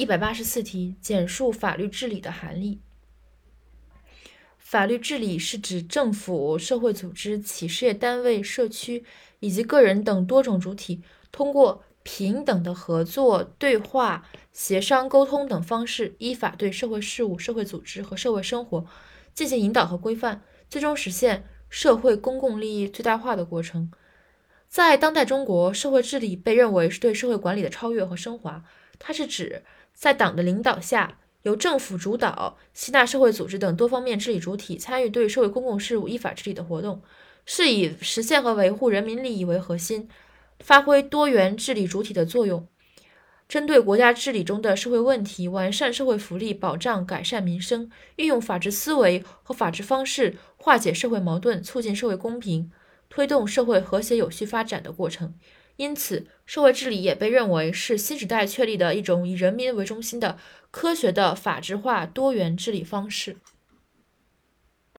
一百八十四题，简述法律治理的含义。法律治理是指政府、社会组织、企事业单位、社区以及个人等多种主体，通过平等的合作、对话、协商、沟通等方式，依法对社会事务、社会组织和社会生活进行引导和规范，最终实现社会公共利益最大化的过程。在当代中国，社会治理被认为是对社会管理的超越和升华。它是指在党的领导下，由政府主导、吸纳社会组织等多方面治理主体参与对社会公共事务依法治理的活动，是以实现和维护人民利益为核心，发挥多元治理主体的作用，针对国家治理中的社会问题，完善社会福利保障，改善民生，运用法治思维和法治方式化解社会矛盾，促进社会公平。推动社会和谐有序发展的过程，因此，社会治理也被认为是新时代确立的一种以人民为中心的科学的法治化多元治理方式。